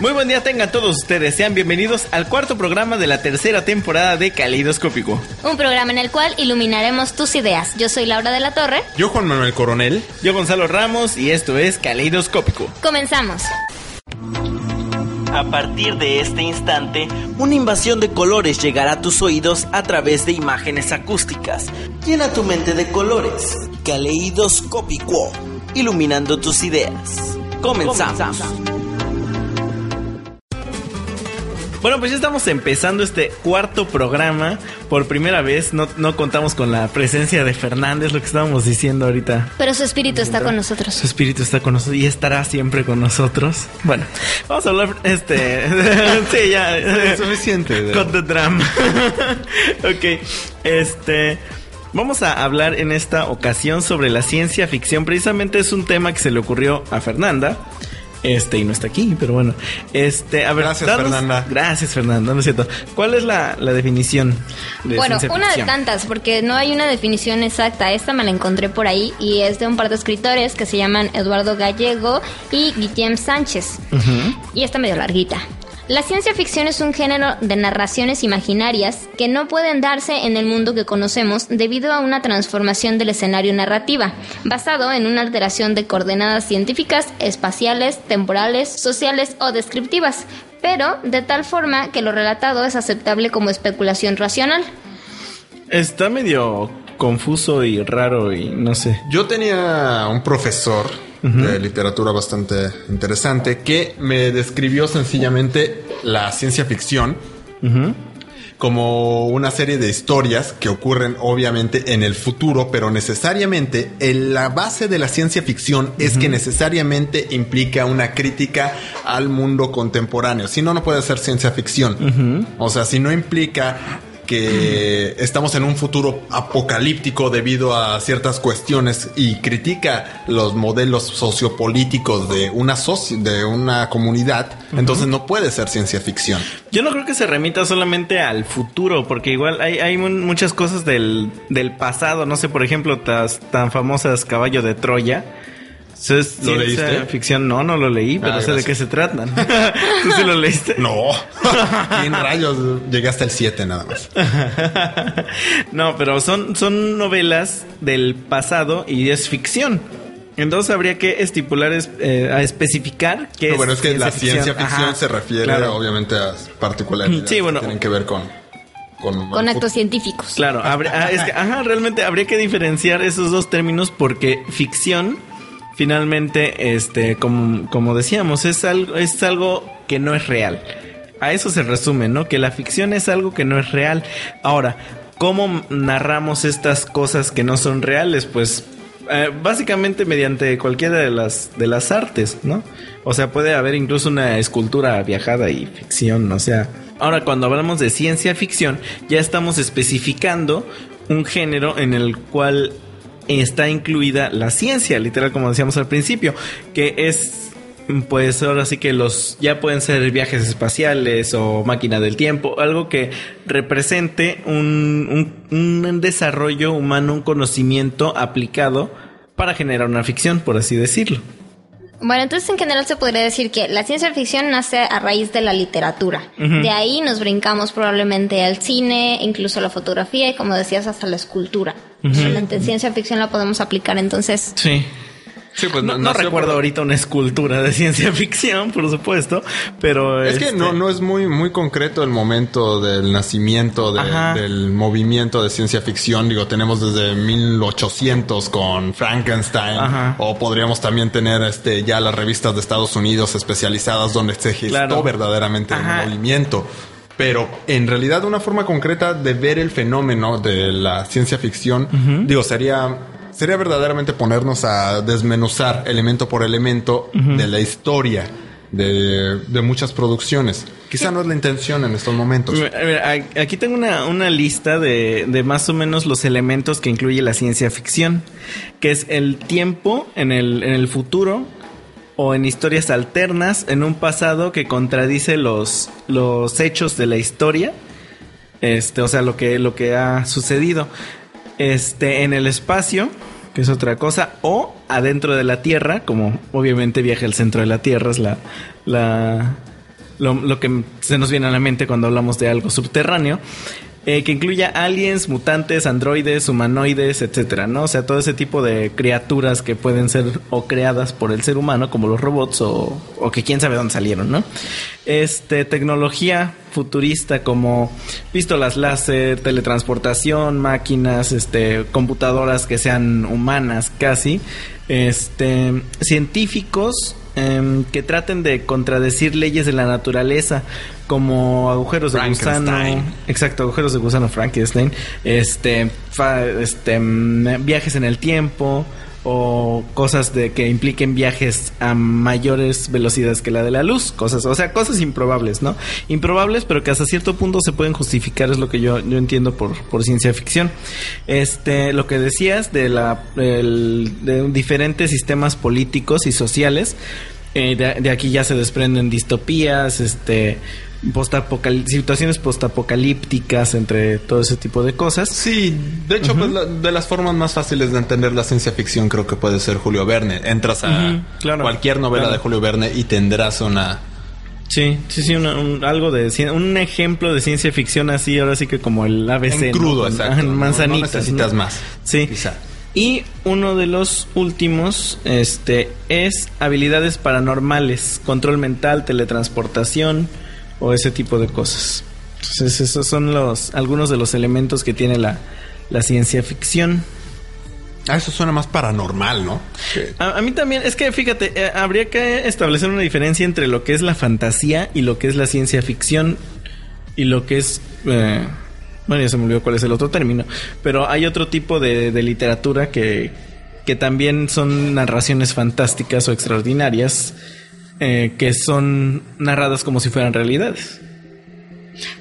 Muy buen día tengan todos ustedes, sean bienvenidos al cuarto programa de la tercera temporada de Caleidoscópico. Un programa en el cual iluminaremos tus ideas. Yo soy Laura de la Torre. Yo Juan Manuel Coronel. Yo Gonzalo Ramos y esto es Caleidoscópico. Comenzamos. A partir de este instante, una invasión de colores llegará a tus oídos a través de imágenes acústicas. Llena tu mente de colores. Caleidoscópico, iluminando tus ideas. Comenzamos. Bueno, pues ya estamos empezando este cuarto programa. Por primera vez no, no contamos con la presencia de Fernández, lo que estábamos diciendo ahorita. Pero su espíritu está con nosotros. Su espíritu está con nosotros y estará siempre con nosotros. Bueno, vamos a hablar, este, sí, ya. Es suficiente. de- Cut the drama. ok, este. Vamos a hablar en esta ocasión sobre la ciencia ficción. Precisamente es un tema que se le ocurrió a Fernanda. Este, y no está aquí, pero bueno. Este, a ver, Gracias, Fernanda. Gracias, Fernanda, no es cierto. ¿Cuál es la, la definición de Bueno, una de tantas, porque no hay una definición exacta. Esta me la encontré por ahí y es de un par de escritores que se llaman Eduardo Gallego y Guillem Sánchez. Y está medio larguita. La ciencia ficción es un género de narraciones imaginarias que no pueden darse en el mundo que conocemos debido a una transformación del escenario narrativa, basado en una alteración de coordenadas científicas, espaciales, temporales, sociales o descriptivas, pero de tal forma que lo relatado es aceptable como especulación racional. Está medio confuso y raro y no sé. Yo tenía un profesor de literatura bastante interesante que me describió sencillamente la ciencia ficción como una serie de historias que ocurren obviamente en el futuro, pero necesariamente en la base de la ciencia ficción es que necesariamente implica una crítica al mundo contemporáneo. Si no, no puede ser ciencia ficción. O sea, si no implica que estamos en un futuro apocalíptico debido a ciertas cuestiones y critica los modelos sociopolíticos de una soci- de una comunidad, entonces no puede ser ciencia ficción. Yo no creo que se remita solamente al futuro, porque igual hay, hay muchas cosas del, del pasado. No sé, por ejemplo, tas- tan famosas Caballo de Troya. Eso es ¿Lo leíste? ficción. No, no lo leí, pero Ah, sé de qué se tratan. ¿Tú sí lo leíste? No, en rayos llegué hasta el 7 nada más. no, pero son, son novelas del pasado y es ficción. Entonces habría que estipular, es- eh, a especificar que No, bueno, es que la ciencia ficción Ajá, se refiere claro. obviamente a particularidades Sí, bueno. que tienen que ver con con, actos científicos. Claro, habría- ah, es que, ajá, realmente habría que diferenciar esos dos términos porque ficción, finalmente, este, como, como decíamos, es algo, es algo que no es real. A eso se resume, ¿no? Que la ficción es algo que no es real. Ahora, ¿cómo narramos estas cosas que no son reales? Pues eh, básicamente mediante cualquiera de las de las artes, ¿no? O sea, puede haber incluso una escultura viajada y ficción, o sea. Ahora, cuando hablamos de ciencia ficción, ya estamos especificando un género en el cual está incluida la ciencia, literal como decíamos al principio, que es pues ahora sí que los ya pueden ser viajes espaciales o máquina del tiempo, algo que represente un, un- un desarrollo humano, un conocimiento aplicado para generar una ficción, por así decirlo. Bueno, entonces en general se podría decir que la ciencia ficción nace a raíz de la literatura. De ahí nos brincamos probablemente al cine, incluso a la fotografía y como decías hasta la escultura. Solamente en ciencia ficción la podemos aplicar entonces. Sí. Sí, pues No, no recuerdo por- ahorita una escultura de ciencia ficción, por supuesto, pero Es que este, no, no es muy, muy concreto el momento del nacimiento de- del movimiento de ciencia ficción. Digo, tenemos desde 1800 con Frankenstein. Ajá. O podríamos también tener este ya las revistas de Estados Unidos especializadas donde se gestó Claro. verdaderamente Ajá. el movimiento. Pero en realidad una forma concreta de ver el fenómeno de la ciencia ficción, digo, sería, sería verdaderamente ponernos a desmenuzar elemento por elemento de la historia de, de muchas producciones. Quizá no es la intención en estos momentos. Aquí tengo una, una lista de, de más o menos los elementos que incluye la ciencia ficción, que es el tiempo en el, en el futuro o en historias alternas, en un pasado que contradice los, los hechos de la historia, este, o sea, lo que, lo que ha sucedido, este, en el espacio, que es otra cosa, o adentro de la Tierra, como obviamente viaja al centro de la Tierra, es la, lo que se nos viene a la mente cuando hablamos de algo subterráneo. Eh, que incluya aliens, mutantes, androides, humanoides, etcétera, ¿no? O sea, todo ese tipo de criaturas que pueden ser o creadas por el ser humano, como los robots, o, o que quién sabe dónde salieron, ¿no? Este, tecnología futurista como pistolas láser, teletransportación, máquinas, este, computadoras que sean humanas casi, este, científicos em, que traten de contradecir leyes de la naturaleza como agujeros de gusano, exacto, agujeros de gusano Frankenstein, este, fa- este, mm, viajes en el tiempo o cosas de que impliquen viajes a mayores velocidades que la de la luz, cosas, o sea, cosas improbables, ¿no? Improbables, pero que hasta cierto punto se pueden justificar, es lo que yo, yo entiendo por, por ciencia ficción. Este, lo que decías de la, de diferentes sistemas políticos y sociales, eh, de aquí ya se desprenden distopías, este, postapocal- situaciones postapocalípticas entre todo ese tipo de cosas. Sí, de hecho, pues la- de las formas más fáciles de entender la ciencia ficción creo que puede ser Julio Verne. Entras a claro, cualquier novela claro. de Julio Verne y tendrás una... Sí, sí, sí, una- un, algo de un ejemplo de ciencia ficción así, ahora sí que como el ABC. En crudo, exacto. en No- no manzanitas. necesitas más, Sí. quizá. Y uno de los últimos, este, es habilidades paranormales, control mental, teletransportación o ese tipo de cosas. Entonces, esos son los algunos de los elementos que tiene la, la ciencia ficción. Ah, eso suena más paranormal, ¿no? Que- A, a mí también, es que fíjate, eh, habría que establecer una diferencia entre lo que es la fantasía y lo que es la ciencia ficción y lo que es... eh, bueno, ya se me olvidó cuál es el otro término, pero hay otro tipo de, de literatura que, que también son narraciones fantásticas o extraordinarias eh, que son narradas como si fueran realidades.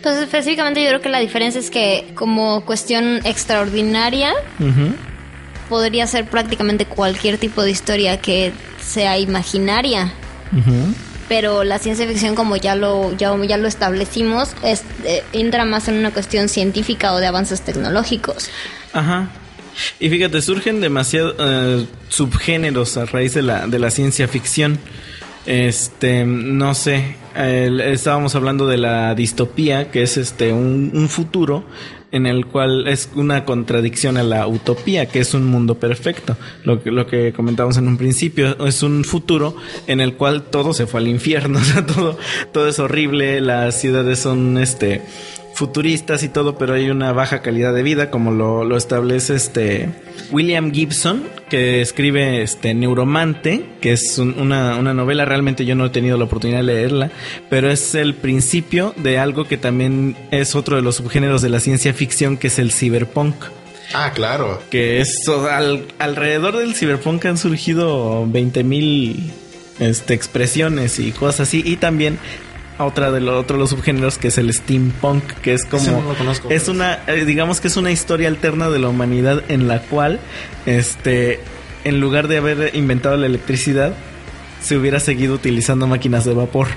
Pues específicamente yo creo que la diferencia es que como cuestión extraordinaria Ujú. podría ser prácticamente cualquier tipo de historia que sea imaginaria. Ujú. Pero la ciencia ficción, como ya lo, ya, ya lo establecimos, es, eh, entra más en una cuestión científica o de avances tecnológicos. Ajá. Y fíjate, surgen demasiados subgéneros a raíz de la, de la ciencia ficción. Este, no sé, estábamos hablando de la distopía, que es este un, un futuro en el cual es una contradicción a la utopía, que es un mundo perfecto. Lo que, lo que comentamos en un principio, es un futuro en el cual todo se fue al infierno, o sea, todo, todo es horrible, las ciudades son este futuristas y todo, pero hay una baja calidad de vida, como lo, lo establece este William Gibson, que escribe este Neuromante, que es un- una, una novela, realmente yo no he tenido la oportunidad de leerla, pero es el principio de algo que también es otro de los subgéneros de la ciencia ficción, que es el cyberpunk. Ah, claro. Que es al- alrededor del cyberpunk han surgido 20 mil este, expresiones y cosas así. Y también otra de lo, otro de los subgéneros que es el steampunk, que es como no lo conozco. es una eh, digamos que es una historia alterna de la humanidad en la cual este en lugar de haber inventado la electricidad se hubiera seguido utilizando máquinas de vapor.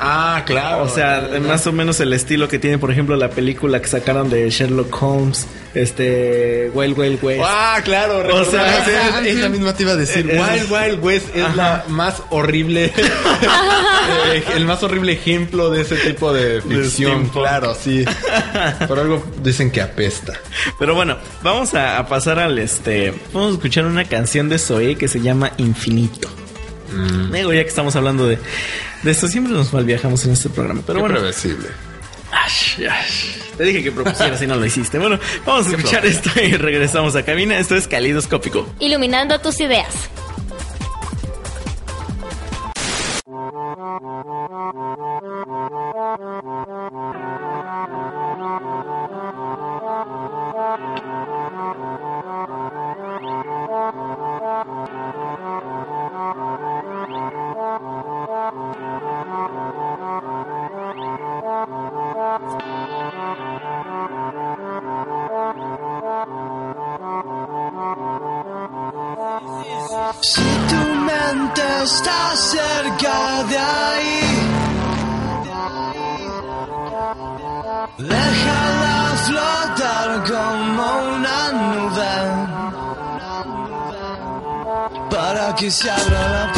Ah, claro. O sea, más o menos el estilo que tiene, por ejemplo, la película que sacaron de Sherlock Holmes, este Wild Wild West. Ah, claro. O sea, es- la misma te iba a decir. es- Wild Wild West es la más horrible, eh, el más horrible ejemplo de ese tipo de ficción. steampunk. claro, sí. Por algo dicen que apesta. Pero bueno, vamos a, a pasar al este. Vamos a escuchar una canción de Zoe que se llama Infinito. Digo, ya que estamos hablando de, de esto, siempre nos malviajamos en este programa. Pero Qué bueno, previsible. Ash, ash. te dije que propusieras y no lo hiciste. Bueno, vamos a escuchar esto y regresamos a cabina. Esto es Calidoscópico. Iluminando tus ideas. Si tu mente está cerca de ahí, déjala flotar como una nube. Para que se abra la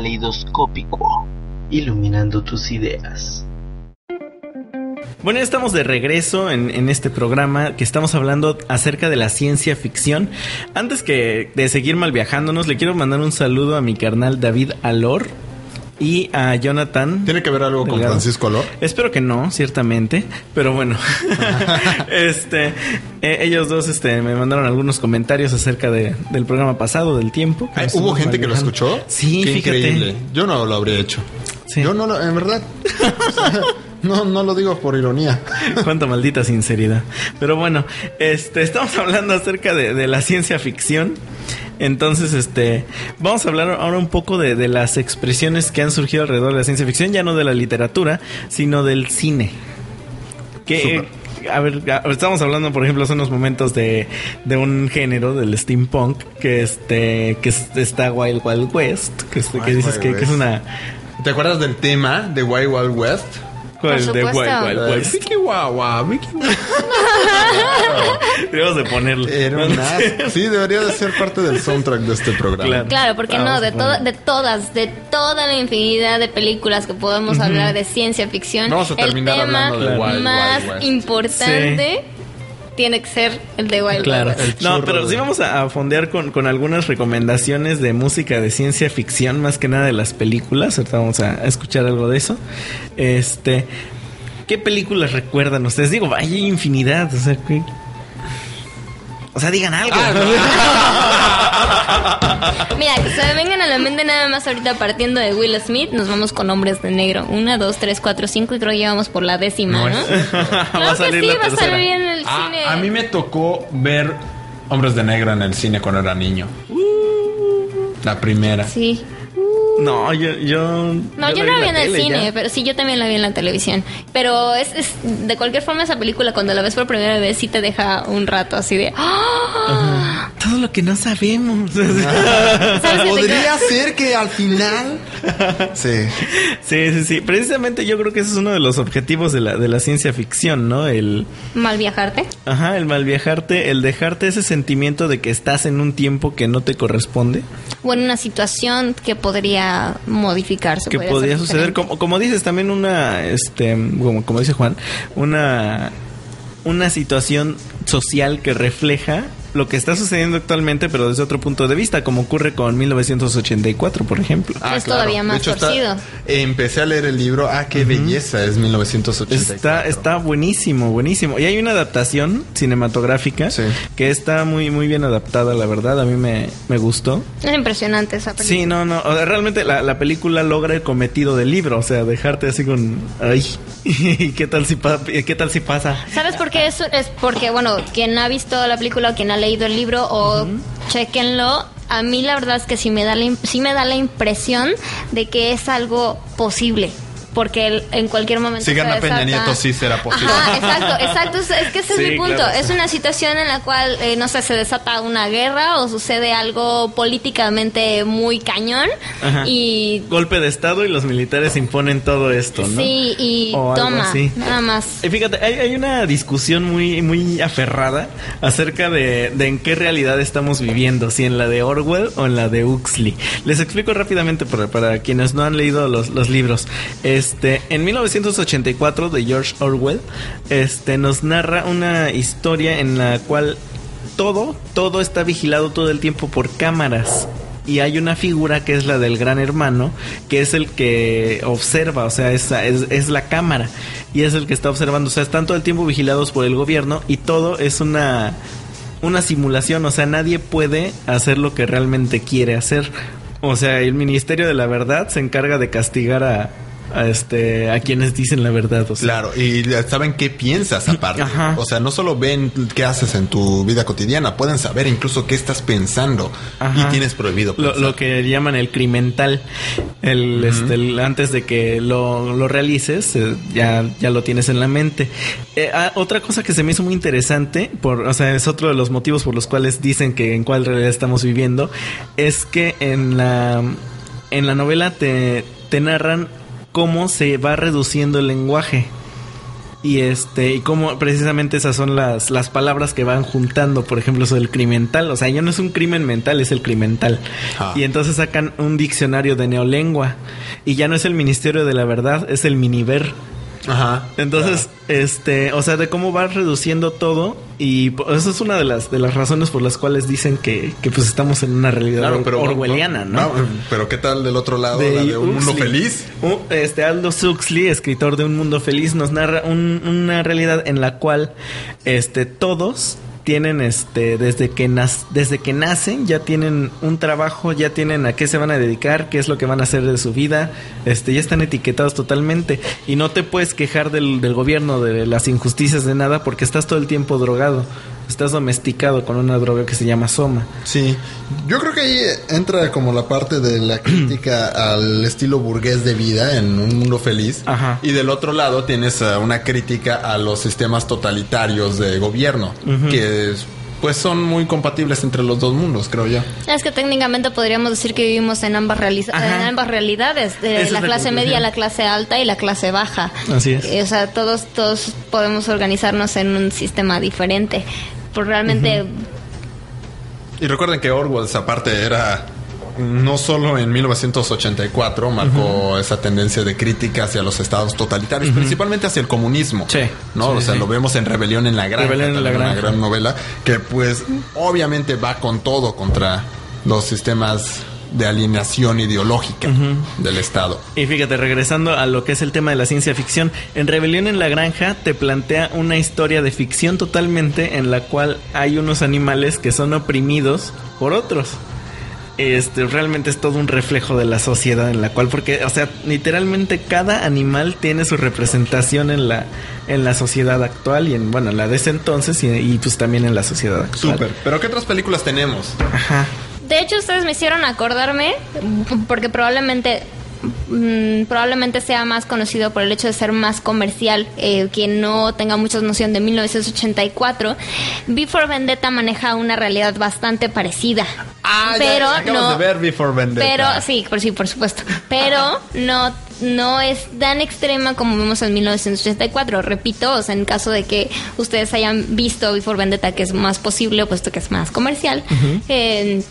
Caleidoscópico, iluminando tus ideas. Bueno, ya estamos de regreso en, en este programa que estamos hablando acerca de la ciencia ficción. Antes que de seguir mal viajándonos, le quiero mandar un saludo a mi carnal David Alor y a Jonathan. ¿Tiene que ver algo con. Francisco Alor? Espero que no, ciertamente, pero bueno, este, eh, ellos dos, este, me mandaron algunos comentarios acerca de, del programa pasado, del tiempo. Ay, Nos ¿Hubo gente que lo escuchó? Sí, Qué fíjate. increíble. Yo no lo habría hecho. Sí. Yo no lo, en verdad. no, no lo digo por ironía. Cuánta maldita sinceridad. Pero bueno, este, estamos hablando acerca de, de la ciencia ficción. Entonces, este, vamos a hablar ahora un poco de, de las expresiones que han surgido alrededor de la ciencia ficción, ya no de la literatura, sino del cine. Que, a ver, estamos hablando, por ejemplo, hace unos momentos de, de un género del steampunk que este, que es- está Wild Wild West, que, este- que Wild dices Wild que, que es una ¿Te acuerdas del tema de Wild Wild West? ¿Cuál? Por de. Wild Eh, West. Vicky Wawa, Vicky Wawa. Debemos de ponerlo. Era un asco. Sí, debería de ser parte del soundtrack de este programa. Claro. Claro, porque Vamos no, de, to- de todas, de toda la infinidad de películas que podemos hablar de ciencia ficción, Vamos a terminar el tema hablando de Wild más Wild West. importante tiene que ser el de Wild Claro. Wild West. No, pero sí vamos a, a fondear con, con algunas recomendaciones de música de ciencia ficción, más que nada de las películas. Ahorita vamos a, a escuchar algo de eso. Este. ¿Qué películas recuerdan ustedes? Digo, hay infinidad. O sea, ¿qué? O sea, digan algo. Mira, que se me vengan a la mente nada más ahorita partiendo de Will Smith, nos vamos con hombres de negro. Una, dos, tres, cuatro, cinco y creo que ya vamos por la décima, No ¿no? es va a Claro que salir sí, la va a salir en el Ah, cine. a mí me tocó ver Hombres de Negro en el cine cuando era niño. La primera. Sí. No, yo. yo No, yo, la vi la vi en el tele cine, ya. pero sí, yo también la vi en la televisión. Pero es, es de cualquier forma esa película cuando la ves por primera vez sí te deja un rato así de... ¡Ah! Todo lo que no sabemos. ¿Sabes que te Podría ser que al final. Sí. sí, sí, sí. Precisamente yo creo que ese es uno de los objetivos de la, de la ciencia ficción, ¿no? El. mal viajarte? Ajá, el mal viajarte, el dejarte ese sentimiento de que estás en un tiempo que no te corresponde, O en una situación que podría modificarse. que podría suceder, como, como dices, también una, este, como, como dice Juan, una, una situación social que refleja lo que está sucediendo actualmente, pero desde otro punto de vista, como ocurre con 1984, por ejemplo. Es todavía más Ah, De hecho, está- torcido. empecé a leer el libro. Ah, qué belleza es 1984. Está, está buenísimo, buenísimo. Y hay una adaptación cinematográfica Sí. que está muy, muy bien adaptada, la verdad. A mí me, me gustó. Es impresionante esa película. Sí, no, no. o sea, realmente la, la película logra el cometido del libro. O sea, dejarte así con. Ay, ¿qué tal si, pa- ¿qué tal si pasa? ¿Sabes por qué? Eso es porque, bueno, quien ha visto la película o quien ha leído el libro o chequenlo, a mí la verdad es que sí me da la, sí me da la impresión de que es algo posible. Porque el- en cualquier momento. Si gana Peña Nieto, sí será posible. Ajá, exacto, exacto. Es, es que ese Sí, es mi punto. claro, es sí. una situación en la cual, eh, no sé, se desata una guerra o sucede algo políticamente muy cañón. Ajá. Y. Golpe de estado y los militares imponen todo esto, ¿no? Sí, y O toma, nada más. Y fíjate, hay, hay una discusión muy, muy aferrada acerca de, de en qué realidad estamos viviendo, si en la de Orwell o en la de Huxley. Les explico rápidamente para, para quienes no han leído los, los libros. Este, en 1984 de George Orwell, este, nos narra una historia en la cual todo, todo está vigilado todo el tiempo por cámaras. Y hay una figura que es la del gran hermano, que es el que observa, o sea, es, es, es la cámara. Y es el que está observando, o sea, están todo el tiempo vigilados por el gobierno y todo es una, una simulación, o sea, nadie puede hacer lo que realmente quiere hacer. O sea, el Ministerio de la Verdad se encarga de castigar a, este a quienes dicen la verdad, o sea. Claro, y saben qué piensas aparte. Ajá. O sea, no solo ven qué haces en tu vida cotidiana, pueden saber incluso qué estás pensando Ajá. y tienes prohibido lo, pensar. lo que llaman el crimental. El, este, el- antes de que lo, lo realices, eh, ya, ya lo tienes en la mente. Eh, ah, otra cosa que se me hizo muy interesante, por, o sea, es otro de los motivos por los cuales dicen que en cuál realidad estamos viviendo, es que en la, en la novela te, te narran cómo se va reduciendo el lenguaje. Y este, y cómo precisamente esas son las, las palabras que van juntando, por ejemplo, eso del crimental. O sea, ya no es un crimen mental, es el crimental. Ah. Y entonces sacan un diccionario de neolengua. Y ya no es el Ministerio de la Verdad, es el Miniver. Ajá. Entonces, este, o sea, de cómo va reduciendo todo y eso es una de las de las razones por las cuales dicen que, que pues estamos en una realidad Claro, pero orwelliana, ¿no? no, Pero ¿qué tal del otro lado? la de un mundo feliz. Este Aldous Huxley, escritor de Un Mundo Feliz, nos narra un- una realidad en la cual este todos tienen este desde que nas- desde que nacen ya tienen un trabajo, ya tienen a qué se van a dedicar, qué es lo que van a hacer de su vida, este ya están etiquetados totalmente. Y no te puedes quejar del, del gobierno de las injusticias de nada porque estás todo el tiempo drogado, estás domesticado con una droga que se llama soma. Sí, yo creo que ahí entra como la parte de la crítica al estilo burgués de vida en un mundo feliz. Ajá. Y del otro lado tienes eh, una crítica a los sistemas totalitarios de gobierno, que pues son muy compatibles entre los dos mundos, creo yo. Es que técnicamente podríamos decir que vivimos en ambas, en ambas realidades, de Esa la la clase media, la clase alta y la clase baja. Así es. O sea, todos, todos podemos organizarnos en un sistema diferente. Pues realmente Y recuerden que Orwell, esa parte era no solo en 1984 marcó esa tendencia de crítica hacia los estados totalitarios, principalmente hacia el comunismo. Sí. ¿no? Sí, o sea, sí. lo vemos en Rebelión en la Granja, Rebelión en la una gran novela que pues obviamente va con todo contra los sistemas de alineación ideológica del Estado. Y fíjate, regresando a lo que es el tema de la ciencia ficción, en Rebelión en la Granja te plantea una historia de ficción totalmente en la cual hay unos animales que son oprimidos por otros. Este, realmente es todo un reflejo de la sociedad en la cual, porque, o sea, literalmente cada animal tiene su representación en la, en la sociedad actual y en, bueno, en la de ese entonces y, y, pues también en la sociedad actual. Súper. Pero ¿qué otras películas tenemos? Ajá. De hecho, ustedes me hicieron acordarme, porque probablemente mm, probablemente sea más conocido por el hecho de ser más comercial, eh, quien no tenga mucha noción de 1984. Before Vendetta maneja una realidad bastante parecida. Pero no, Before Vendetta. pero sí, por sí, por supuesto. Pero no no es tan extrema como vemos en 1984. Repito, o sea, en caso de que ustedes hayan visto Before Vendetta, que es más posible, puesto que es más comercial, eh,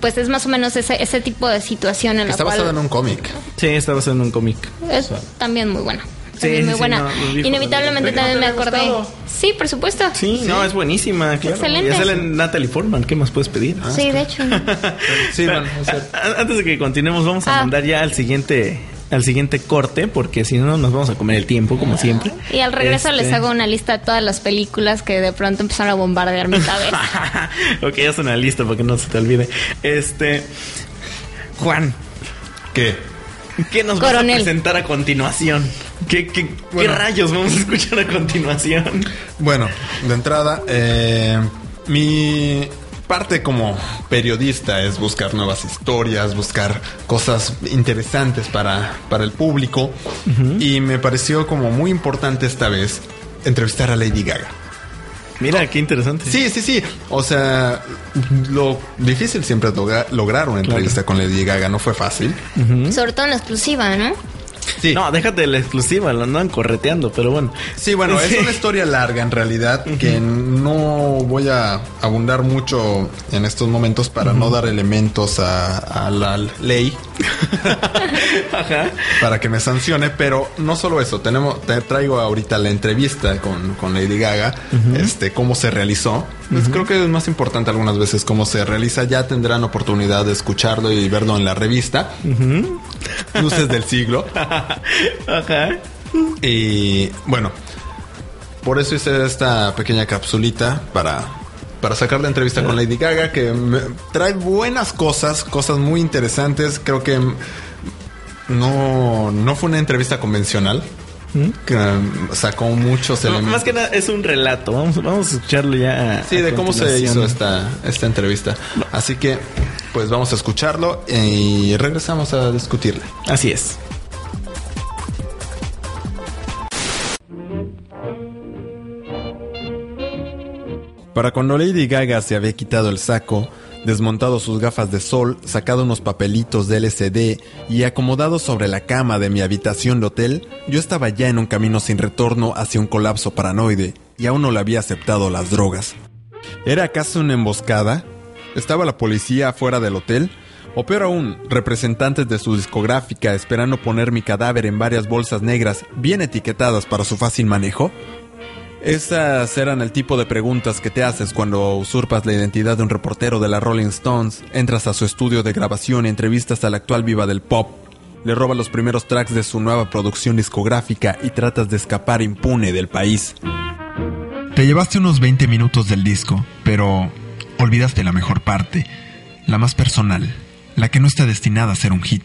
pues es más o menos ese, ese tipo de situación en la Está cual basada en un cómic. Sí, está basado en un cómic. es también muy buena. Sí, También sí, muy sí, buena. no, Inevitablemente también me ¿No te acordé. Sí, por supuesto. Sí, no, es buenísima, claro. Excelente. Y sale Natalie Portman, ¿qué más puedes pedir? Sí, de hecho. A- Antes de que continuemos, vamos a Ah. mandar ya al siguiente al siguiente corte, porque si no nos vamos a comer el tiempo, como siempre. Y al regreso Este- les hago una lista de todas las películas que de pronto empezaron a bombardear mi cabeza. ok, haz una lista para que no se te olvide. Este. Juan, ¿Qué? ¿Qué nos vas Coronel. a presentar a continuación? ¿Qué, qué, rayos vamos a escuchar a continuación? Bueno, de entrada, eh, mi parte como periodista es buscar nuevas historias, buscar cosas interesantes para, para el público. Y me pareció como muy importante esta vez entrevistar a Lady Gaga. Mira, qué interesante. Sí, sí, sí. O sea, lo difícil siempre es logra- lograr una entrevista con Lady Gaga. No fue fácil. Sobre todo en la exclusiva, ¿no? Sí. No, déjate de la exclusiva, lo andan correteando, pero bueno. Sí, bueno, Sí. es una historia larga en realidad que no voy a abundar mucho en estos momentos para no dar elementos a, a la ley Ajá. para que me sancione, pero no solo eso, tenemos te traigo ahorita la entrevista con, con Lady Gaga, este cómo se realizó. Pues creo que es más importante algunas veces cómo se realiza, ya tendrán oportunidad de escucharlo y verlo en la revista. Luces del siglo. Ajá. Y bueno, por eso hice esta pequeña capsulita para, para sacar la entrevista con Lady Gaga, que me- trae buenas cosas, cosas muy interesantes. Creo que no, no fue una entrevista convencional. Que um, sacó muchos No, elementos. más que nada es un relato. Vamos, vamos a escucharlo ya. a- Sí, a de cómo se hizo esta, esta entrevista. Así que, pues vamos a escucharlo y regresamos a discutirle. Así es. Para cuando Lady Gaga se había quitado el saco, Desmontado sus gafas de sol, sacado unos papelitos de LCD y acomodado sobre la cama de mi habitación de hotel, yo estaba ya en un camino sin retorno hacia un colapso paranoide y aún no le había aceptado las drogas. ¿Era acaso una emboscada? ¿Estaba la policía afuera del hotel? O peor aún, representantes de su discográfica esperando poner mi cadáver en varias bolsas negras bien etiquetadas para su fácil manejo? Esas eran el tipo de preguntas que te haces cuando usurpas la identidad de un reportero de la Rolling Stones, entras a su estudio de grabación y entrevistas a la actual viva del pop, le robas los primeros tracks de su nueva producción discográfica y tratas de escapar impune del país. Te llevaste unos 20 minutos del disco, pero olvidaste la mejor parte, la más personal, la que no está destinada a ser un hit.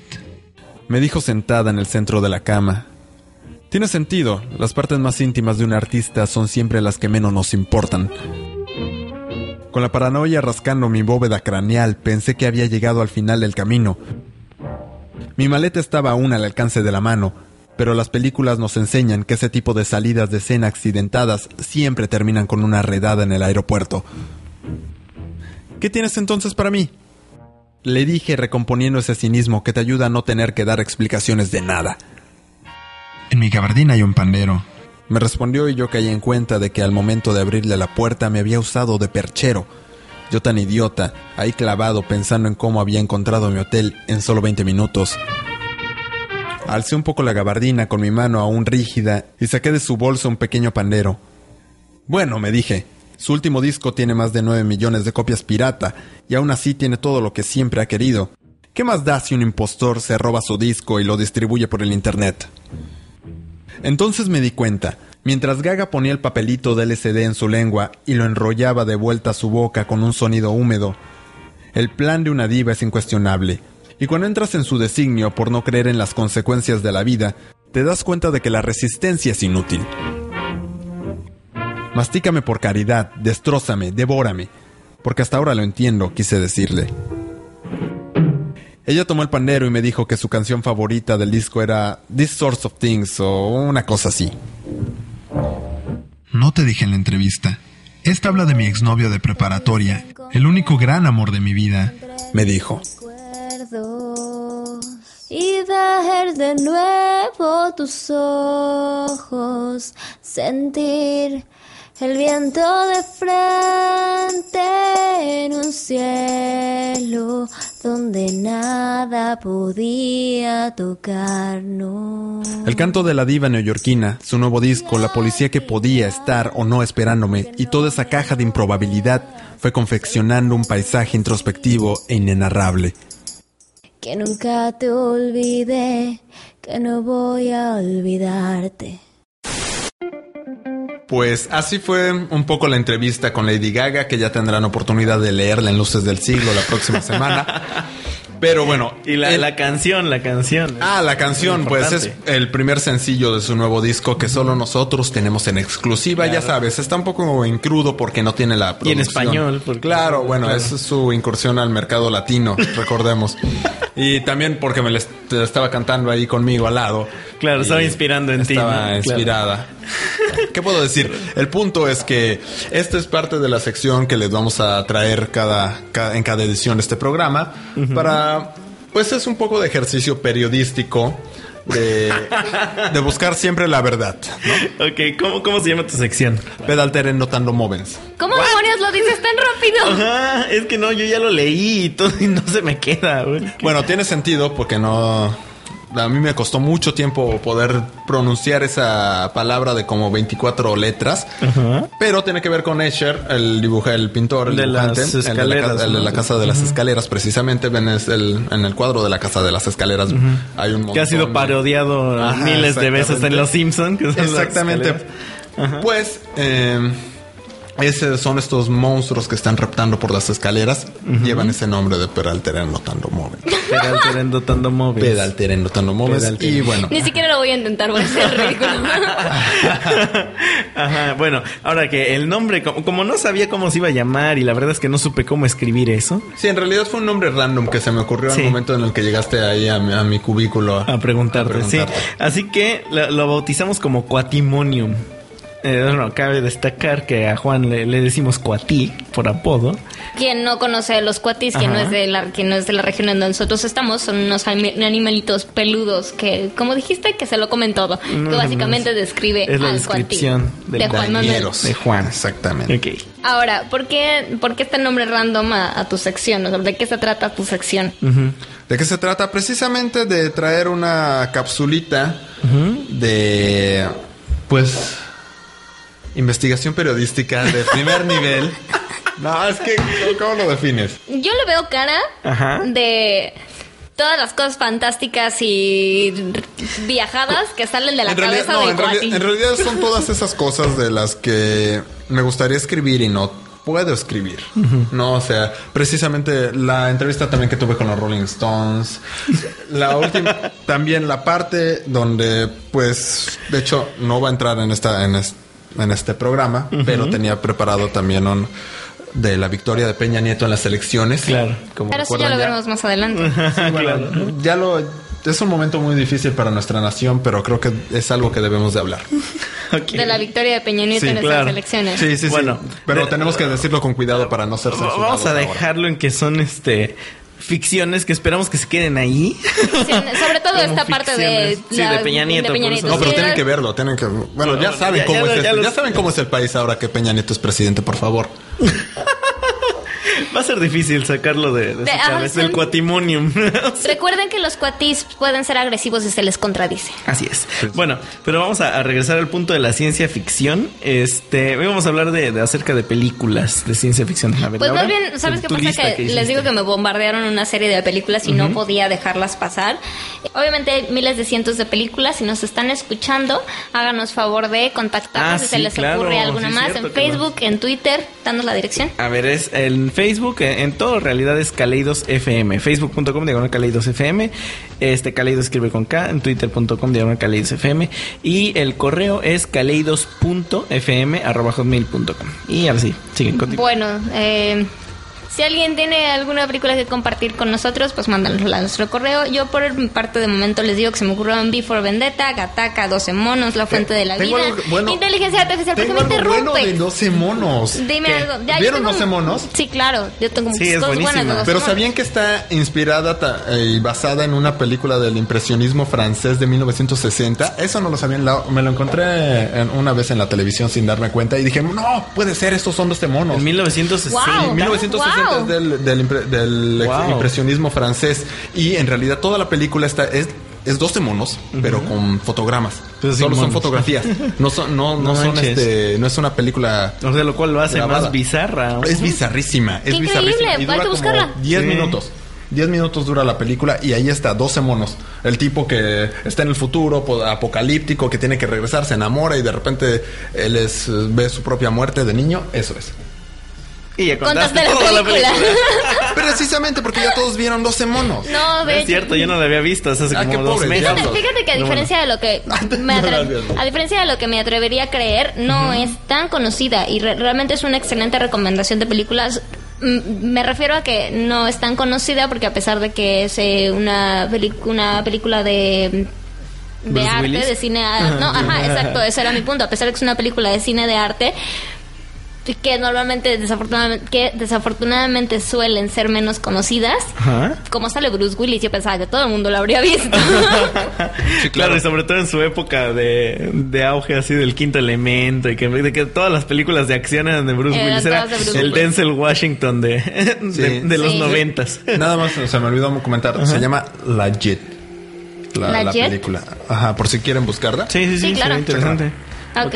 Me dijo sentada en el centro de la cama, tiene sentido, las partes más íntimas de un artista son siempre las que menos nos importan. Con la paranoia rascando mi bóveda craneal, pensé que había llegado al final del camino. Mi maleta estaba aún al alcance de la mano, pero las películas nos enseñan que ese tipo de salidas de escena accidentadas siempre terminan con una redada en el aeropuerto. ¿Qué tienes entonces para mí? Le dije recomponiendo ese cinismo que te ayuda a no tener que dar explicaciones de nada. En mi gabardina hay un pandero. Me respondió y yo caí en cuenta de que al momento de abrirle la puerta me había usado de perchero. Yo tan idiota, ahí clavado pensando en cómo había encontrado mi hotel en solo 20 minutos. Alcé un poco la gabardina con mi mano aún rígida y saqué de su bolsa un pequeño pandero. Bueno, me dije, su último disco tiene más de 9 millones de copias pirata y aún así tiene todo lo que siempre ha querido. ¿Qué más da si un impostor se roba su disco y lo distribuye por el Internet? Entonces me di cuenta, mientras Gaga ponía el papelito de LCD en su lengua y lo enrollaba de vuelta a su boca con un sonido húmedo, el plan de una diva es incuestionable. Y cuando entras en su designio por no creer en las consecuencias de la vida, te das cuenta de que la resistencia es inútil. Mastícame por caridad, destrózame, devórame, porque hasta ahora lo entiendo, quise decirle. Ella tomó el pandero y me dijo que su canción favorita del disco era This Sorts of Things o una cosa así. No te dije en la entrevista. Esta habla de mi exnovio de preparatoria, el único gran amor de mi vida, me dijo. Y ver de nuevo tus ojos, sentir el viento de frente en un cielo donde nada podía tocarnos. El canto de la diva neoyorquina, su nuevo disco, la policía que podía estar o no esperándome y toda esa caja de improbabilidad fue confeccionando un paisaje introspectivo e inenarrable. Que nunca te olvidé, que no voy a olvidarte. Pues así fue un poco la entrevista con Lady Gaga, que ya tendrán oportunidad de leerla en Luces del Siglo la próxima semana. Pero bueno. Y la, canción, la canción. Ah, la canción, pues es el primer sencillo de su nuevo disco que solo nosotros tenemos en exclusiva. Ya sabes, está un poco en crudo porque no tiene la producción. Y en español. Claro, bueno, es su incursión al mercado latino, recordemos. y también porque me estaba cantando ahí conmigo al lado. Claro, estaba inspirando en ti. Estaba inspirada. ¿Qué puedo decir? El punto es que esta es parte de la sección que les vamos a traer cada, en cada edición de este programa para, pues es un poco de ejercicio periodístico. De, de, buscar siempre la verdad, ¿no? Ok, ¿cómo, cómo se llama tu sección? Pedalter Notando Movens. ¿Cómo demonios lo dices tan rápido? Ajá, es que no, yo ya lo leí y todo y no se me queda, Bueno, tiene sentido porque no a mí me costó mucho tiempo poder pronunciar esa palabra de como 24 letras, pero tiene que ver con Escher, el dibujo, el pintor, el de dibujante, las escaleras, el de la, casa de las escaleras, precisamente ven el, en el cuadro de la casa de las escaleras hay un montón que ha sido parodiado miles de veces en Los Simpsons. Exactamente. Pues eh, esos son estos monstruos que están reptando por las escaleras. Llevan ese nombre de Peralteren Notando Móvil. Peralteren Notando Móvil. Pedalteren Notando Móvil. Y bueno. Ni siquiera lo voy a intentar, voy a ser ridículo. Ajá, bueno, ahora que el nombre, como, no sabía cómo se iba a llamar y la verdad es que no supe cómo escribir eso. Sí, en realidad fue un nombre random que se me ocurrió en el momento en el que llegaste ahí a mi, cubículo a, preguntarte, Sí. Así que lo, lo bautizamos como Quatimonium. Eh, bueno, cabe destacar que a Juan le, le decimos Cuatí por apodo. Quien no conoce a los cuatis, quien no, es de la, quien no es de la región en donde nosotros estamos, son unos anima- animalitos peludos que, como dijiste, que se lo comen todo. No, que básicamente no, describe es la al cuatí. descripción del de Juan Manuel. De Juan. Exactamente. Ok. Ahora, ¿por qué, ¿por qué este nombre random a, a tu sección? O sea, ¿De qué se trata tu sección? Ujú. ¿De qué se trata? Precisamente de traer una capsulita de, pues, investigación periodística de primer nivel. No, es que, ¿cómo lo defines? Yo le veo cara Ajá. de todas las cosas fantásticas y viajadas que salen de la En realidad, cabeza no, del en, realidad, en realidad son todas esas cosas de las que me gustaría escribir y no puedo escribir. No, o sea, precisamente la entrevista también que tuve con los Rolling Stones, la última, también la parte donde, pues, de hecho, no va a entrar en esta, en, en este programa, pero tenía preparado también un de la victoria de Peña Nieto en las elecciones. Claro. como Pero eso ya lo ya. veremos más adelante. Sí, bueno, ya lo es un momento muy difícil para nuestra nación, pero creo que es algo que debemos de hablar. Ok. De la victoria de Peña Nieto Sí, en estas claro. elecciones. Sí, sí, Bueno, sí. Pero de- tenemos que decirlo con cuidado para no ser censurados. Vamos a ahora. dejarlo en que son este ficciones que esperamos que se queden ahí. Sí, sobre todo esta parte de, ficciones. Sí, de Peña Nieto. No, pero tienen que verlo, tienen que Bueno, ya saben ya- cómo ya es este- ya saben cómo es el país ahora que Peña Nieto es presidente, por favor. Va a ser difícil sacarlo de, de, De- su ajá, cabeza, son- el cuatimonium. Recuerden que los cuatis pueden ser agresivos si se les contradice. Así es. Bueno, pero vamos a, a regresar al punto de la ciencia ficción. Este, hoy vamos a hablar de, de acerca de películas de ciencia ficción. A ver, Pues Laura, más bien, ¿sabes qué pasa? Que les digo que me bombardearon una serie de películas y no podía dejarlas pasar. Obviamente hay miles de cientos de películas. Si nos están escuchando, háganos favor de contactarnos Ah, si sí, se les claro, ocurre alguna sí, más. cierto En Facebook, en Twitter, danos la dirección. A ver, es en Facebook, en, en todo realidad es Kaleidos FM. Facebook.com diagonal Kaleidos FM. Este Kaleidos escribe con K. En Twitter.com diagonal Kaleidos FM. Y el correo es kaleidos.fm arroba hotmail.com. Y ahora sí, siguen contigo. Bueno, eh, si alguien tiene alguna película que compartir con nosotros, pues mándanosla a nuestro correo. Yo por mi parte de momento les digo que se me ocurrieron Before Vendetta, Gataca, 12 monos, La Fuente de la Tengo Vida, algo- bueno, Inteligencia Artificial, porque Tengo me bueno de 12 monos. Dime ¿Qué? algo. Ya, ¿Vieron tengo- 12 monos? Sí, claro. Yo tengo Sí, muchas es cosas buenas de buenísima. 12 Pero monos. ¿sabían que está inspirada eh, y basada en una película del impresionismo francés de 1960? Eso no lo sabían. la- me lo encontré en- una vez en la televisión sin darme cuenta y dije, no, puede ser, estos son 12 monos. En 1960. Wow. 1960 Wow. del, del del Wow. impresionismo francés y en realidad toda la película está es es 12 monos, pero con fotogramas. Sin Solo son fotografías. No son no no, No son este no es una película O sea, lo cual lo hace grabada. más bizarra. Es bizarrísima, es Qué increíble, bizarrísima. hay Y dura como buscarla. 10 Sí. minutos. 10 minutos dura la película y ahí está, 12 monos. El tipo que está en el futuro po- apocalíptico, que tiene que regresar, se enamora y de repente él es, ve su propia muerte de niño. Eso es. Y ya contaste, Contaste la toda película. Precisamente porque ya todos vieron 12 monos. No, No es cierto, yo no la había visto hace Ah, como dos meses. Fíjate, fíjate que a No, diferencia de lo que me atre- a diferencia de lo que me atrevería a creer, no es tan conocida y re- realmente es una excelente recomendación de películas. Mm, Me refiero a que no es tan conocida porque a pesar de que es eh, una, una película de de Bruce arte, Willis. de cine, no, ajá, exacto, ese era mi punto, a pesar de que es una película de cine de arte que normalmente desafortunadamente que desafortunadamente suelen ser menos conocidas. Ajá. Como sale Bruce Willis, yo pensaba que todo el mundo lo habría visto. Sí, claro, y sobre todo en su época de, de auge así del quinto elemento y que, de que todas las películas de acción eran de Bruce Eran Willis. Era todas de Bruce el Willis. Denzel Washington de, de, Sí. de los Sí. noventas. Nada más se me olvidó comentar. Se llama. La, ¿La la Jet? película. Ajá, por si quieren buscarla. Sí, sí, sí, Sí, claro. interesante. Ok.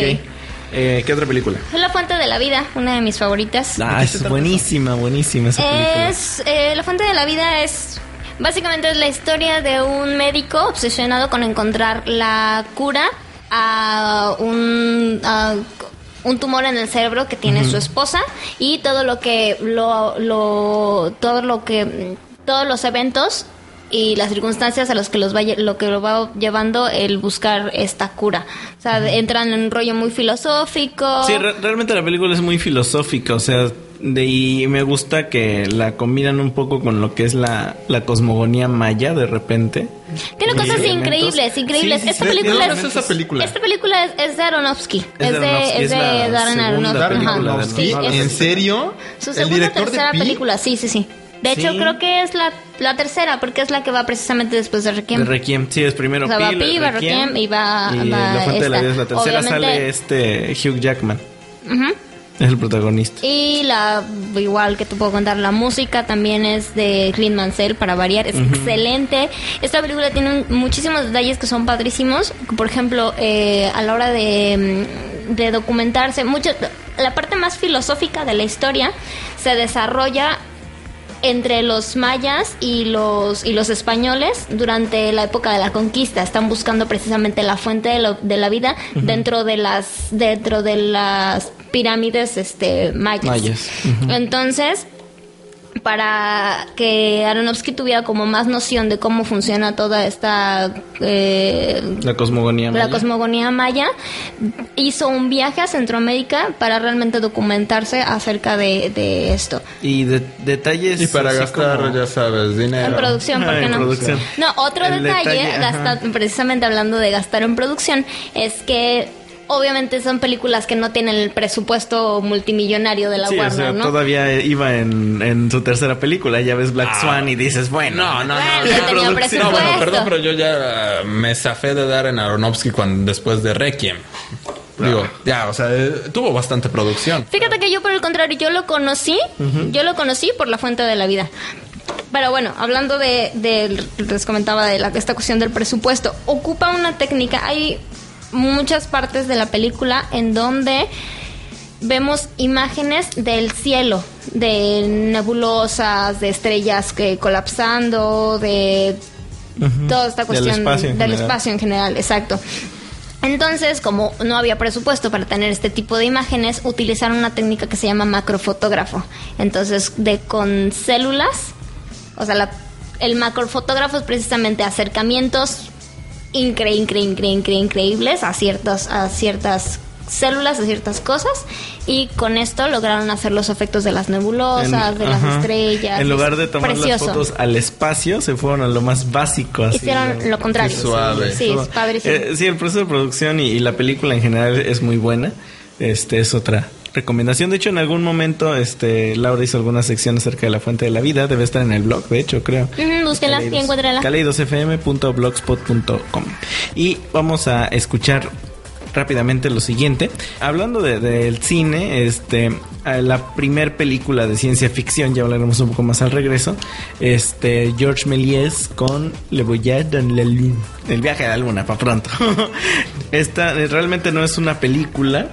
Eh, ¿Qué otra película? La Fuente de la Vida, una de mis favoritas. Ah, es buenísima, buenísima esa película. Es eh, La Fuente de la Vida es básicamente es la historia de un médico obsesionado con encontrar la cura a un a un tumor en el cerebro que tiene su esposa y todo lo que lo, lo todo lo que todos los eventos y las circunstancias a los que los va lo que lo va llevando el buscar esta cura. O sea, entran en un rollo muy filosófico. Sí, re- realmente la película es muy filosófica, o sea, De, y me gusta que la combinan un poco con lo que es la, la cosmogonía maya de repente. Tiene cosas elementos. increíbles, increíbles. Sí, sí, esta sí, película es, esa película? Esta película es, es de Aronofsky. Es de Aronofsky, de, es de Darren Aronofsky. es ¿En serio? su ¿El segunda o director de tercera película, sí, sí, sí. De hecho, Sí. creo que es la, la tercera, porque es la que va precisamente después de Requiem. De Requiem, sí, es primero O sea, va Pi, va Requiem y va- y va La Fuente de la. Vida es la tercera, Obviamente- sale este Hugh Jackman. Es el protagonista. Y la igual que te puedo contar, la música también es de Clint Mansell para variar, es excelente. Esta película tiene un- muchísimos detalles que son padrísimos. Por ejemplo, eh, a la hora de, mm, de documentarse, mucho, la parte más filosófica de la historia se desarrolla entre los mayas y los y los españoles durante la época de la conquista. Están buscando precisamente la fuente de, lo- de la vida dentro de las dentro de las pirámides este mayas, Mayas, entonces para que Aronofsky tuviera como más noción de cómo funciona toda esta eh, La cosmogonía. la maya. cosmogonía maya hizo un viaje a Centroamérica para realmente documentarse acerca de, de esto Y de- detalles. Y para gastar, como- ya sabes, dinero. En producción, ¿por Ah, qué no? producción. No, otro El detalle, detalle, precisamente hablando de gastar en producción, es que obviamente son películas que no tienen el presupuesto multimillonario de la Sí, o Warner, sea, ¿no? todavía iba en, en su tercera película. Ya ves Black Swan y dices, bueno. No, no, Bueno, no. ya tenía Producción. presupuesto. No, bueno, perdón, pero yo ya eh, me zafé de Darren Aronofsky cuando, después de Requiem. Digo, ya, o sea, eh, tuvo bastante producción. Fíjate que yo por el contrario, yo lo conocí, yo lo conocí por la fuente de la vida. Pero bueno, hablando de, de- les comentaba de la, esta cuestión del presupuesto, ocupa una técnica, hay muchas partes de la película en donde vemos imágenes del cielo, de nebulosas, de estrellas que colapsando, de toda esta Del cuestión espacio en del espacio en general, exacto. Entonces, como no había presupuesto para tener este tipo de imágenes, utilizaron una técnica que se llama macrofotógrafo. Entonces, de con células, o sea, la- el macrofotógrafo es precisamente acercamientos incre, incre, incre, incre- increíbles a ciertas, a ciertas células, a ciertas cosas, y con esto lograron hacer los efectos de las nebulosas, En- de las estrellas. En lugar de tomar las precioso. fotos al espacio, se fueron a lo más básico. Así, Hicieron ¿no? lo contrario. Suave. Sí, es padrísimo. Eh, sí, el proceso de producción y, y la película en general es muy buena. Este es otra recomendación. De hecho, en algún momento, este, Laura hizo alguna sección acerca de la fuente de la vida. Debe estar en el blog, de hecho, creo. Ujú, búsquenla y encuéntrenla. Kaleidosfm.blogspot.com. Y vamos a escuchar rápidamente lo siguiente. Hablando de- del cine, este, la primer película de ciencia ficción, ya hablaremos un poco más al regreso, este, George Méliès con Le Voyage dans la Lune, el viaje a la luna, para pronto. Esta eh, realmente no es una película,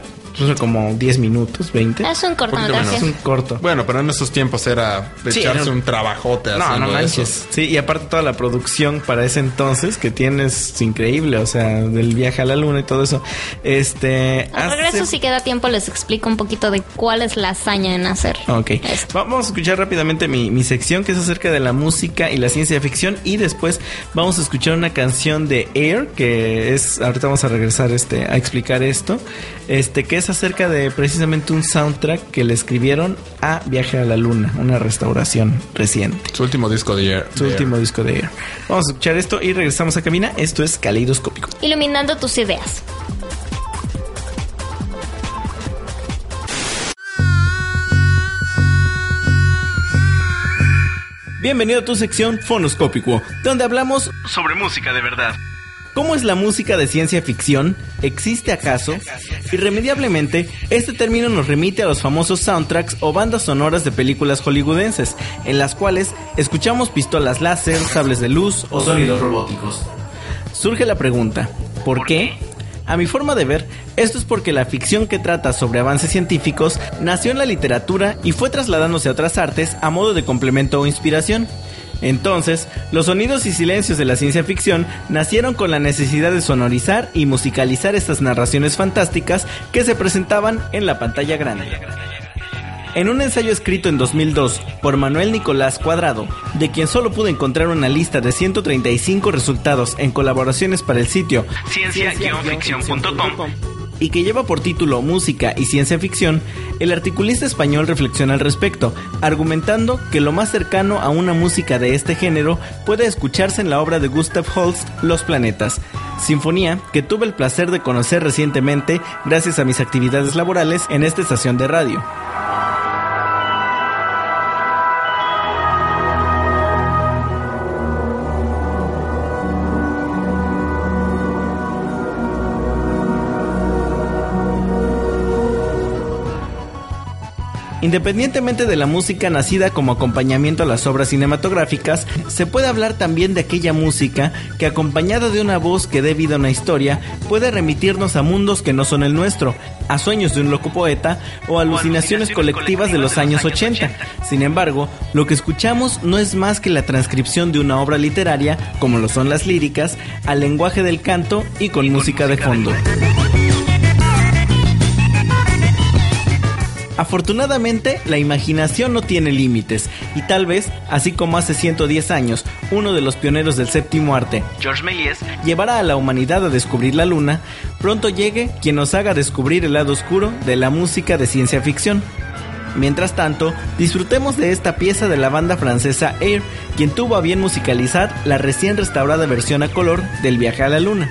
como 10 minutos, 20. Es un Es cortometraje. un corto. Bueno, pero en esos tiempos era de Sí, echarse era- un trabajote No, haciendo no eso. manches. Sí, y aparte toda la producción para ese entonces que tienes es increíble, o sea, del viaje a la luna y todo eso. Este, Al hace- regreso, si queda tiempo, les explico un poquito de cuál es la hazaña en hacer. Ok, esto. vamos a escuchar rápidamente mi, mi sección que es acerca de la música y la ciencia ficción y después vamos a escuchar una canción de Air que es, ahorita vamos a regresar este, a explicar esto, este que es acerca de precisamente un soundtrack que le escribieron a Viaje a la Luna, una restauración reciente. Su último disco de Air. Su último disco de Air. Vamos a escuchar esto y regresamos a cabina. Esto es Caleidoscópico. Iluminando tus ideas. Bienvenido a tu sección Fonoscópico, donde hablamos sobre música de verdad. ¿Cómo es la música de ciencia ficción? ¿Existe acaso? Irremediablemente, este término nos remite a los famosos soundtracks o bandas sonoras de películas hollywoodenses, en las cuales escuchamos pistolas láser, sables de luz o sonidos robóticos. Surge la pregunta, ¿por qué? A mi forma de ver, esto es porque la ficción que trata sobre avances científicos nació en la literatura y fue trasladándose a otras artes a modo de complemento o inspiración. Entonces, los sonidos y silencios de la ciencia ficción nacieron con la necesidad de sonorizar y musicalizar estas narraciones fantásticas que se presentaban en la pantalla grande. En un ensayo escrito en 2002 por Manuel Nicolás Cuadrado, de quien solo pude encontrar una lista de 135 resultados en colaboraciones para el sitio ciencia-ficción.com, y que lleva por título Música y Ciencia Ficción, el articulista español reflexiona al respecto, argumentando que lo más cercano a una música de este género puede escucharse en la obra de Gustav Holst, Los Planetas, sinfonía que tuve el placer de conocer recientemente gracias a mis actividades laborales en esta estación de radio. Independientemente de la música nacida como acompañamiento a las obras cinematográficas, se puede hablar también de aquella música que acompañada de una voz que dé vida a una historia puede remitirnos a mundos que no son el nuestro, a sueños de un loco poeta o alucinaciones colectivas de los años 80. Sin embargo, lo que escuchamos no es más que la transcripción de una obra literaria, como lo son las líricas, al lenguaje del canto y con música de fondo. Afortunadamente, la imaginación no tiene límites y tal vez, así como hace 110 años, uno de los pioneros del séptimo arte, Georges Méliès, llevará a la humanidad a descubrir la luna, pronto llegue quien nos haga descubrir el lado oscuro de la música de ciencia ficción. Mientras tanto, disfrutemos de esta pieza de la banda francesa Air, quien tuvo a bien musicalizar la recién restaurada versión a color del viaje a la luna.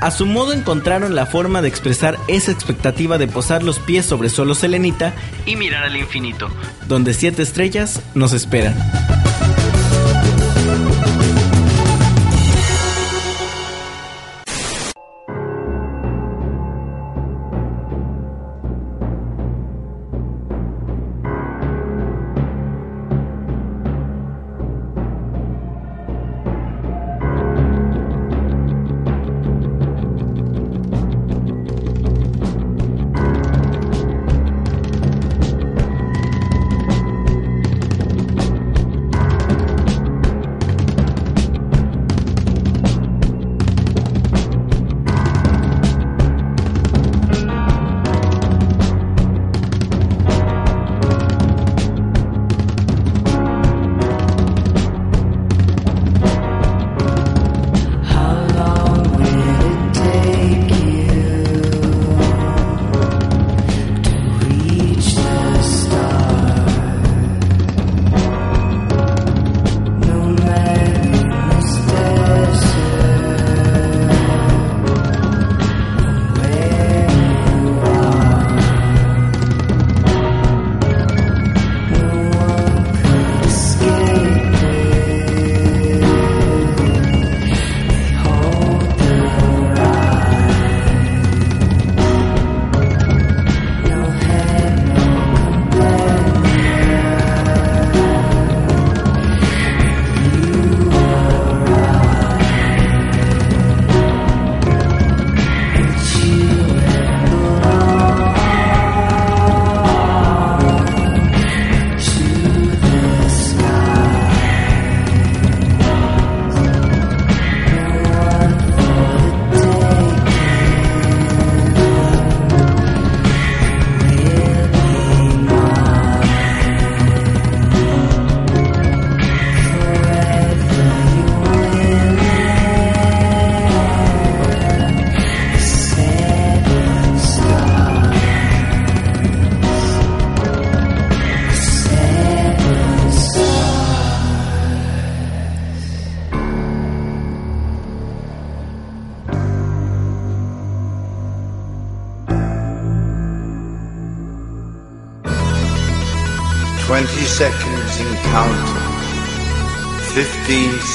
A su modo encontraron la forma de expresar esa expectativa de posar los pies sobre suelo selenita y mirar al infinito, donde siete estrellas nos esperan.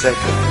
second.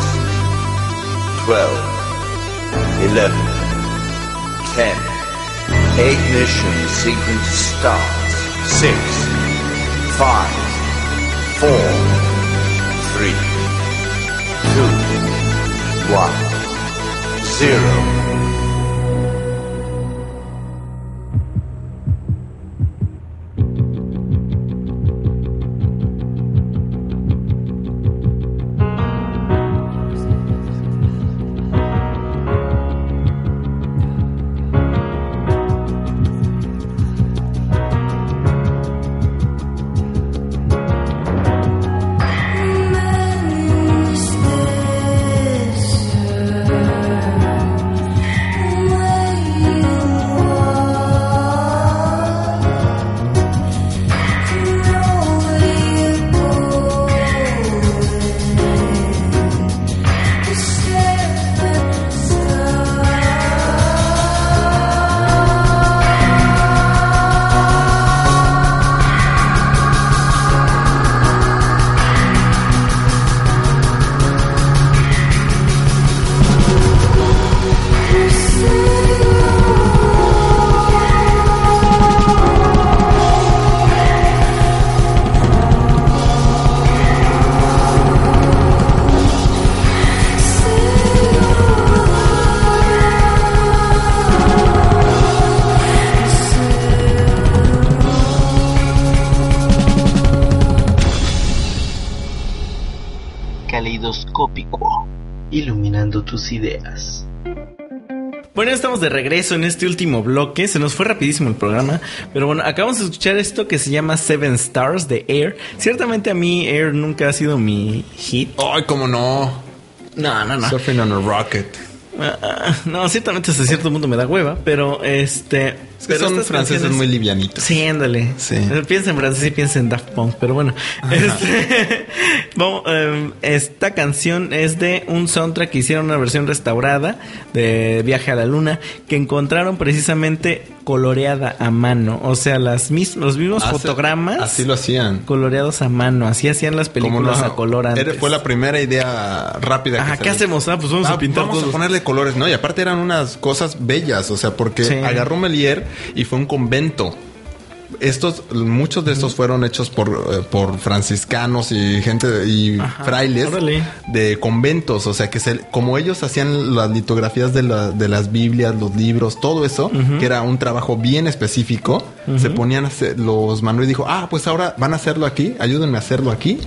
Ideas. Bueno, estamos de regreso en este último bloque. Se nos fue rapidísimo el programa. Pero bueno, acabamos de escuchar esto que se llama Seven Stars de Air. Ciertamente a mí Air nunca ha sido mi hit. Ay, cómo no. No, no, no. Surfing on a rocket. Ah, ah, no, ciertamente hasta cierto punto me da hueva. Pero este. Es que pero son franceses muy livianitos. Sí, ándale. Sí. Piensa en francés y piensa en Daft Punk, pero bueno. Este, eh, esta canción es de un soundtrack que hicieron una versión restaurada de Viaje a la Luna que encontraron precisamente coloreada a mano. O sea, las mis- los mismos Hace- fotogramas Así lo hacían. coloreados a mano. Así hacían las películas no- a color antes. era- Fue la primera idea rápida. Ajá, que ¿qué hacemos? Ah, pues vamos a Ah, pintar vamos todos. a ponerle colores, ¿no? Y aparte eran unas cosas bellas, o sea, porque Sí. agarró Melier y fue un convento. Estos, muchos de estos fueron hechos por, eh, por franciscanos y gente y Ajá, frailes órale. de conventos, o sea que se, como ellos hacían las litografías de, la- de las Biblias, los libros, todo eso, que era un trabajo bien específico, se ponían a hacer, los Manuel dijo, ah, pues ahora van a hacerlo aquí, ayúdenme a hacerlo aquí,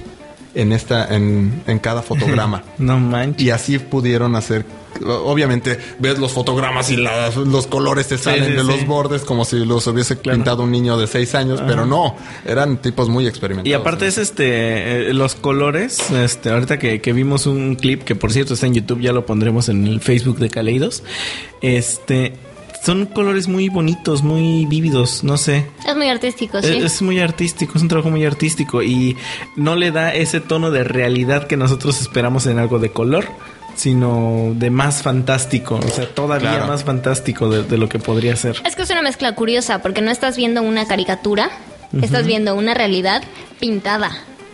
en esta, en, en cada fotograma. No manches. Y así pudieron hacer. Obviamente, ves los fotogramas y las- los colores te salen sí, de sí. los bordes como si los hubiese Claro. pintado un niño de seis años, pero no, eran tipos muy experimentados. Y aparte es este, eh, los colores, este, ahorita que, que vimos un clip que por cierto está en YouTube, ya lo pondremos en el Facebook de Caleidos, este, son colores muy bonitos, muy vívidos, no sé. Es muy artístico, sí. Es, es muy artístico, es un trabajo muy artístico y no le da ese tono de realidad que nosotros esperamos en algo de color, sino de más fantástico, o sea, todavía Claro. más fantástico de, de lo que podría ser. Es que es una mezcla curiosa porque no estás viendo una caricatura, estás viendo una realidad pintada.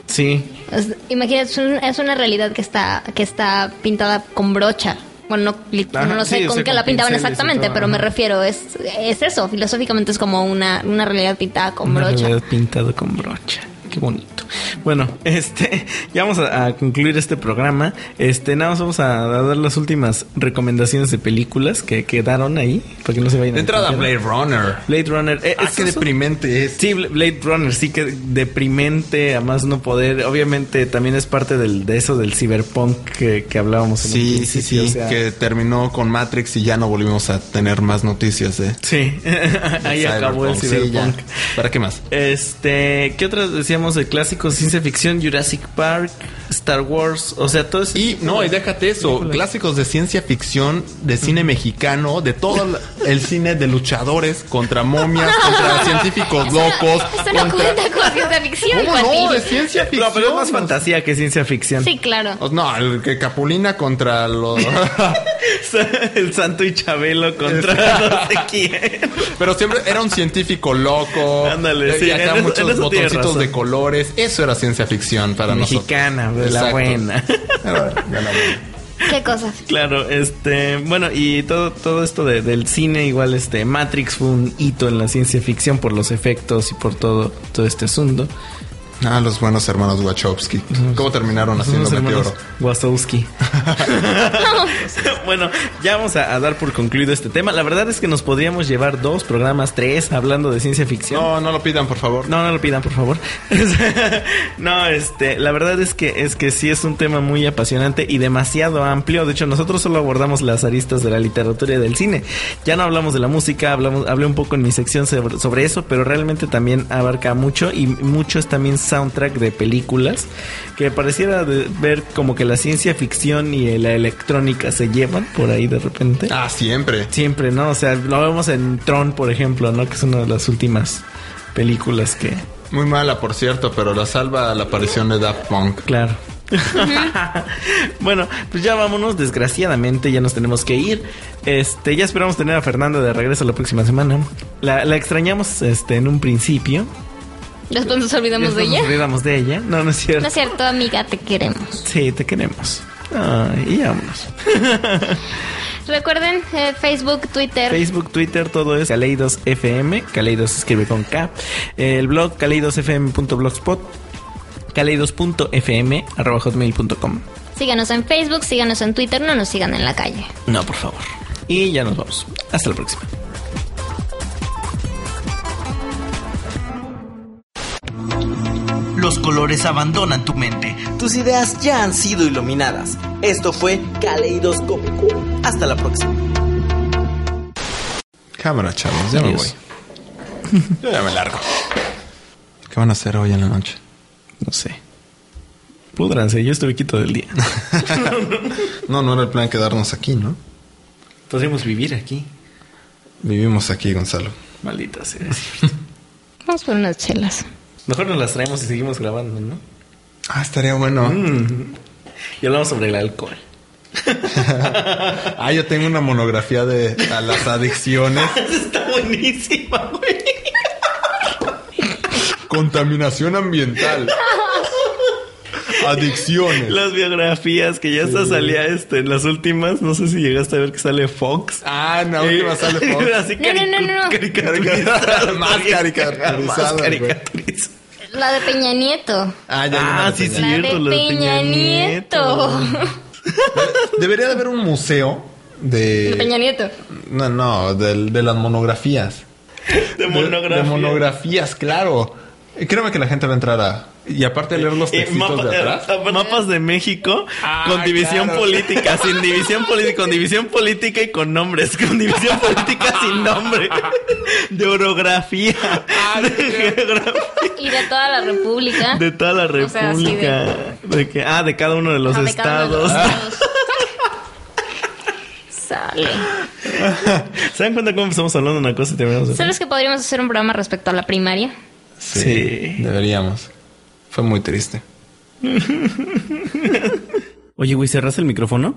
Sí, Es- imagínate, es una realidad que está, que está pintada con brocha. Bueno, no, Ajá, no lo sé sí, con qué con la pintaban exactamente, todo, pero me refiero, es, es eso, filosóficamente es como una, una realidad pintada con Una brocha. realidad pintado con brocha. Qué bonito. Bueno, este, ya vamos a, a concluir este programa. Este, nada más vamos a, a dar las últimas recomendaciones de películas que quedaron ahí, para que no se vayan De a entrada. Blade Runner. Blade Runner. eh, Ah, qué deprimente es. Sí, Bla- Blade Runner, sí que deprimente, a más no poder. Obviamente también es parte del, de eso del cyberpunk que, que hablábamos en Sí, sí, principio, sí, o sea, que terminó con Matrix y ya no volvimos a tener más noticias de Sí, ahí acabó el. Sí, cyberpunk. ¿Para qué más? Este, ¿qué otras decíamos de clásicos? Ciencia ficción, Jurassic Park, Star Wars, o sea, todo eso. Y no, y déjate eso, clásicos de ciencia ficción, de cine mexicano, de todo el- cine de luchadores contra momias, contra científicos locos. Eso no contra- cuenta con ciencia ficción, ¿Cómo no? De ciencia ficción. No, pero es más fantasía que ciencia ficción. Sí, claro. No, el que Capulina contra los... el Santo y Chabelo contra no sé quién. Pero siempre era un científico loco. Ándale, y sí, acá en eso- en muchos botoncitos de colores. Eso era ciencia ficción para Mexicana, nosotros. la buena. De la buena. ¿Qué cosas? Claro, este, bueno, y todo, todo esto de- del cine, igual este, Matrix fue un hito en la ciencia ficción por los efectos y por todo, todo este asunto. Ah, los buenos hermanos Wachowski. ¿Cómo terminaron haciendo meteoro? Wazowski. bueno, ya vamos a, a dar por concluido este tema. La verdad es que nos podríamos llevar dos programas, tres, hablando de ciencia ficción. No, no lo pidan, por favor. No, no lo pidan, por favor. no, este, la verdad es que es que sí es un tema muy apasionante y demasiado amplio. De hecho, nosotros solo abordamos las aristas de la literatura y del cine. Ya no hablamos de la música, hablamos, hablé un poco en mi sección sobre, sobre eso, pero realmente también abarca mucho y mucho es también soundtrack de películas que pareciera de- ver como que la ciencia ficción y la electrónica se llevan por ahí de repente. Ah, siempre. Siempre, ¿no? O sea, lo vemos en Tron, por ejemplo, ¿no? Que es una de las últimas películas que, Muy mala, por cierto, pero la salva la aparición de Daft Punk. claro. bueno, pues ya vámonos, desgraciadamente ya nos tenemos que ir. Este, ya esperamos tener a Fernanda de regreso la próxima semana. La, la extrañamos este en un principio. Después nos olvidamos de ella. Nos olvidamos de ella. No, no es cierto. No es cierto, amiga, te queremos. Sí, te queremos. Ay, y vámonos. Recuerden eh, Facebook, Twitter. Facebook, Twitter, todo es Caleidos FM. Caleidos se escribe con K. El blog caleidosfm.blogspot. Caleidos.fm arroba hotmail.com. Síganos en Facebook, síganos en Twitter, no nos sigan en la calle. No, por favor. Y ya nos vamos. Hasta la próxima. Los colores abandonan tu mente. Tus ideas ya han sido iluminadas. Esto fue Caleidoscópico. Hasta la próxima. Cámara, chavos, ya me voy. Yo ya me largo. ¿Qué van a hacer hoy en la noche? No sé. Púdranse, yo estuve quito del día. No, no era el plan quedarnos aquí, ¿no? Podríamos vivir aquí. Vivimos aquí, Gonzalo. Maldita sea. Vamos por unas chelas. Mejor nos las traemos y seguimos grabando, ¿no? Ah, estaría bueno. Mm. Y hablamos sobre el alcohol. Ah, yo tengo una monografía de a las adicciones. Está buenísima, güey. Contaminación ambiental. Adicciones. Las biografías que ya hasta salía este, en las últimas. No sé si llegaste a ver que sale Fox. Ah, en la última sale Fox. Así No, no, no, no. Más caricaturizado, Más caricaturizado. La de Peña Nieto. Ah, ya Ah, sí, Peña. La cierto. de lo de Peña, Nieto. Debería de haber un museo De Peña de... Nieto. No, no, de, de las monografías. De De, monografía. de monografías, claro. Créeme que la gente va a entrar a... Y aparte leer los Eh, textitos mapa- de atrás. eh, mapas de México Ah, con división claro. política, sin división política, con división política y con nombres, con división política sin nombre, de orografía, Ah, de geografía, Y de toda la República. de toda la O sea, así república, de que, ah, de cada uno de los Ah, estados. Sale. ¿Se dan cuenta cómo empezamos hablando de una cosa y terminamos de ¿Sabes que podríamos hacer un programa respecto a la primaria? Sí. Deberíamos. Fue muy triste. Oye, güey, ¿cerras el micrófono?